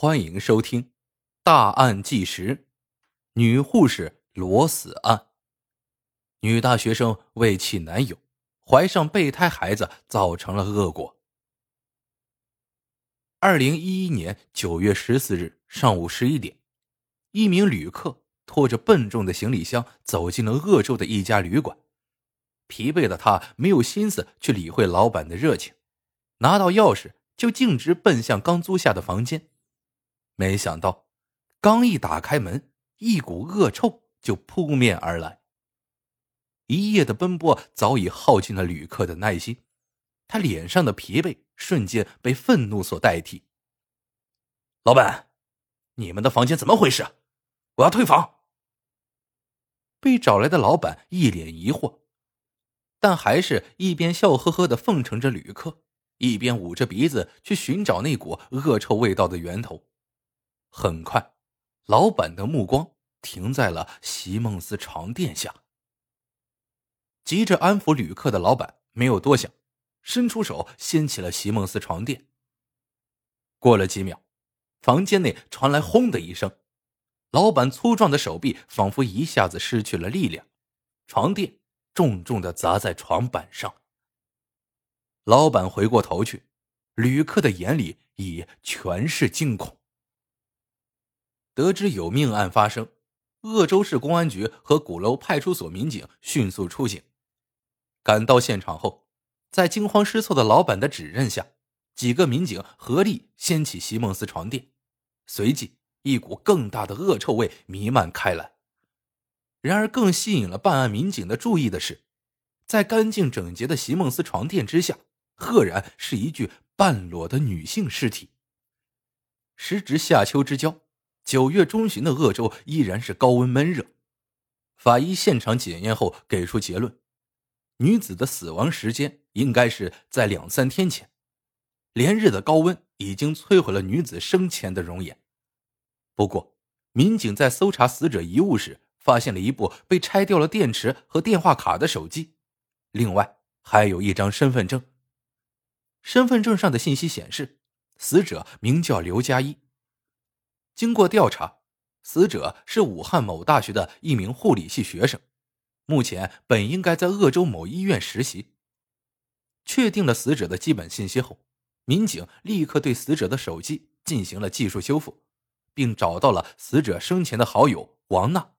欢迎收听《大案纪实》：女护士裸死案。女大学生为弃男友，怀上备胎孩子，造成了恶果。二零一一年九月十四日上午十一点，一名旅客拖着笨重的行李箱走进了鄂州的一家旅馆。疲惫的他没有心思去理会老板的热情，拿到钥匙就径直奔向刚租下的房间。没想到，刚一打开门，一股恶臭就扑面而来。一夜的奔波早已耗尽了旅客的耐心，他脸上的疲惫瞬间被愤怒所代替。老板，你们的房间怎么回事？我要退房。被找来的老板一脸疑惑，但还是一边笑呵呵的奉承着旅客，一边捂着鼻子去寻找那股恶臭味道的源头。很快，老板的目光停在了席梦思床垫下。急着安抚旅客的老板没有多想，伸出手掀起了席梦思床垫。过了几秒，房间内传来“轰”的一声，老板粗壮的手臂仿佛一下子失去了力量，床垫重重的砸在床板上。老板回过头去，旅客的眼里已全是惊恐。得知有命案发生，鄂州市公安局和鼓楼派出所民警迅速出警。赶到现场后，在惊慌失措的老板的指认下，几个民警合力掀起席梦思床垫，随即一股更大的恶臭味弥漫开来。然而，更吸引了办案民警的注意的是，在干净整洁的席梦思床垫之下，赫然是一具半裸的女性尸体。时值夏秋之交。九月中旬的鄂州依然是高温闷热，法医现场检验后给出结论：女子的死亡时间应该是在两三天前。连日的高温已经摧毁了女子生前的容颜。不过，民警在搜查死者遗物时，发现了一部被拆掉了电池和电话卡的手机，另外还有一张身份证。身份证上的信息显示，死者名叫刘佳一。经过调查，死者是武汉某大学的一名护理系学生，目前本应该在鄂州某医院实习。确定了死者的基本信息后，民警立刻对死者的手机进行了技术修复，并找到了死者生前的好友王娜。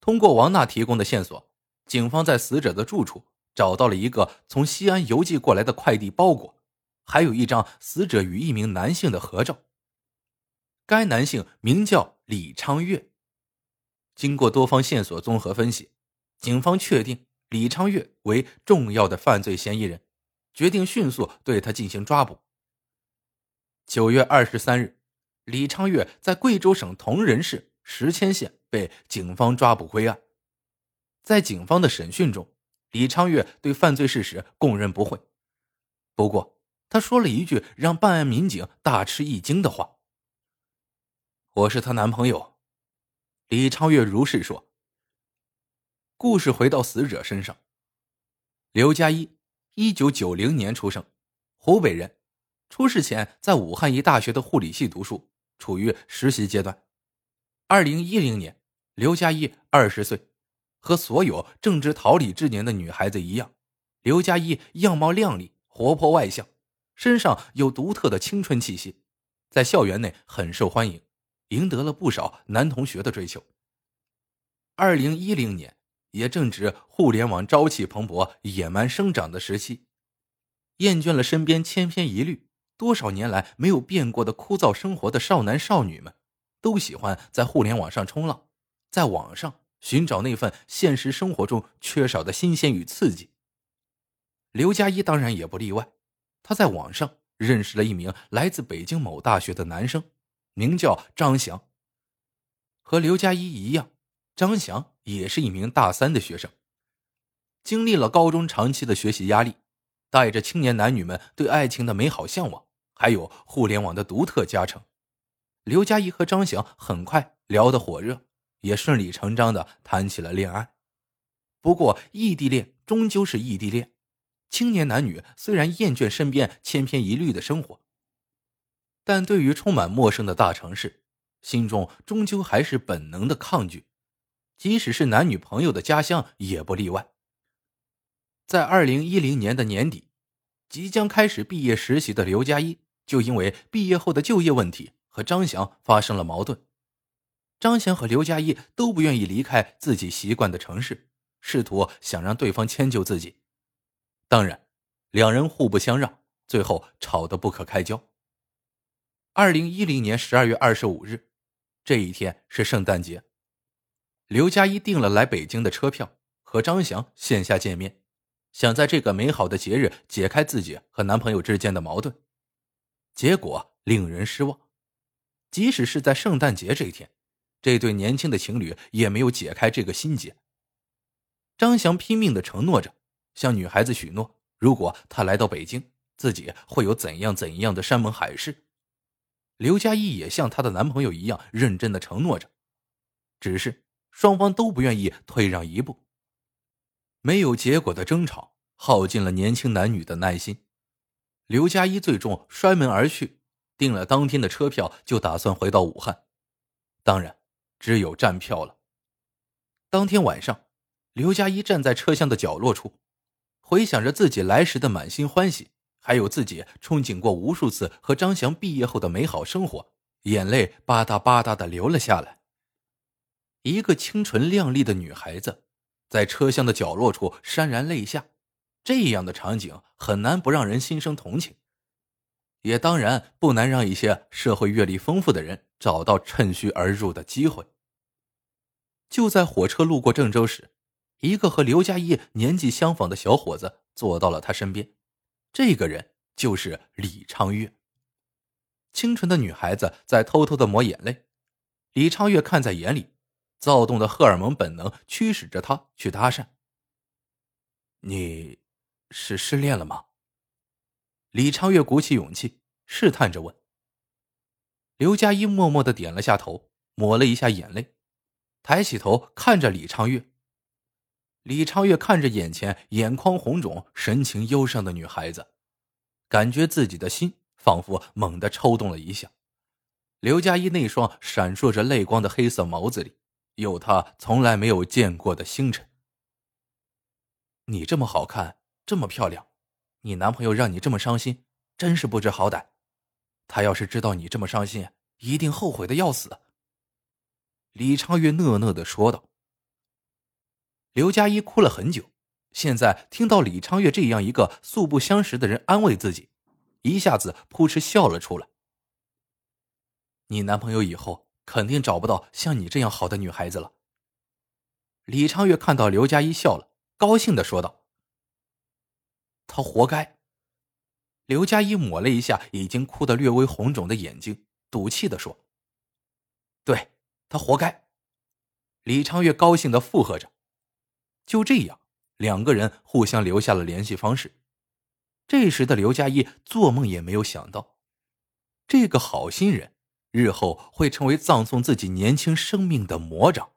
通过王娜提供的线索，警方在死者的住处找到了一个从西安邮寄过来的快递包裹，还有一张死者与一名男性的合照。该男性名叫李昌岳。经过多方线索综合分析，警方确定李昌岳为重要的犯罪嫌疑人，决定迅速对他进行抓捕。九月二十三日，李昌岳在贵州省铜仁市石阡县被警方抓捕归案。在警方的审讯中，李昌岳对犯罪事实供认不讳。不过，他说了一句让办案民警大吃一惊的话。我是她男朋友，李昌岳如是说。故事回到死者身上，刘佳一，一九九零年出生，湖北人，出事前在武汉一大学的护理系读书，处于实习阶段。二零一零年，刘佳一二十岁，和所有正值桃李之年的女孩子一样，刘佳一样貌靓丽，活泼外向，身上有独特的青春气息，在校园内很受欢迎。赢得了不少男同学的追求。二零一零年，也正值互联网朝气蓬勃、野蛮生长的时期，厌倦了身边千篇一律、多少年来没有变过的枯燥生活的少男少女们，都喜欢在互联网上冲浪，在网上寻找那份现实生活中缺少的新鲜与刺激。刘佳一当然也不例外，他在网上认识了一名来自北京某大学的男生。名叫张翔。和刘佳一一样，张翔也是一名大三的学生。经历了高中长期的学习压力，带着青年男女们对爱情的美好向往，还有互联网的独特加成，刘佳一和张翔很快聊得火热，也顺理成章的谈起了恋爱。不过，异地恋终究是异地恋，青年男女虽然厌倦身边千篇一律的生活。但对于充满陌生的大城市，心中终究还是本能的抗拒，即使是男女朋友的家乡也不例外。在二零一零年的年底，即将开始毕业实习的刘佳一，就因为毕业后的就业问题和张翔发生了矛盾。张翔和刘佳一都不愿意离开自己习惯的城市，试图想让对方迁就自己。当然，两人互不相让，最后吵得不可开交。二零一零年十二月二十五日。这一天是圣诞节，刘佳一订了来北京的车票，和张翔线下见面，想在这个美好的节日解开自己和男朋友之间的矛盾。结果令人失望，即使是在圣诞节这一天，这对年轻的情侣也没有解开这个心结。张翔拼命的承诺着，向女孩子许诺，如果他来到北京，自己会有怎样怎样的山盟海誓。刘佳一也像她的男朋友一样认真的承诺着，只是双方都不愿意退让一步。没有结果的争吵耗尽了年轻男女的耐心，刘佳一最终摔门而去，订了当天的车票就打算回到武汉，当然只有站票了。当天晚上，刘佳一站在车厢的角落处，回想着自己来时的满心欢喜。还有自己憧憬过无数次和张翔毕业后的美好生活，眼泪吧嗒吧嗒的流了下来。一个清纯靓丽的女孩子，在车厢的角落处潸然泪下，这样的场景很难不让人心生同情，也当然不难让一些社会阅历丰富的人找到趁虚而入的机会。就在火车路过郑州时，一个和刘佳一年纪相仿的小伙子坐到了他身边。这个人就是李昌月。清纯的女孩子在偷偷的抹眼泪，李昌月看在眼里，躁动的荷尔蒙本能驱使着他去搭讪。你，是失恋了吗？李昌月鼓起勇气，试探着问。刘佳一默默的点了下头，抹了一下眼泪，抬起头看着李昌月。李昌月看着眼前眼眶红肿、神情忧伤的女孩子，感觉自己的心仿佛猛地抽动了一下。刘佳一那双闪烁着泪光的黑色眸子里，有他从来没有见过的星辰。你这么好看，这么漂亮，你男朋友让你这么伤心，真是不知好歹。他要是知道你这么伤心，一定后悔的要死。李昌月讷讷的说道。刘佳一哭了很久，现在听到李昌月这样一个素不相识的人安慰自己，一下子扑哧笑了出来。你男朋友以后肯定找不到像你这样好的女孩子了。李昌月看到刘佳一笑了，高兴的说道：“他活该。”刘佳一抹了一下已经哭得略微红肿的眼睛，赌气的说：“对他活该。”李昌月高兴的附和着。就这样，两个人互相留下了联系方式。这时的刘佳一做梦也没有想到，这个好心人日后会成为葬送自己年轻生命的魔掌。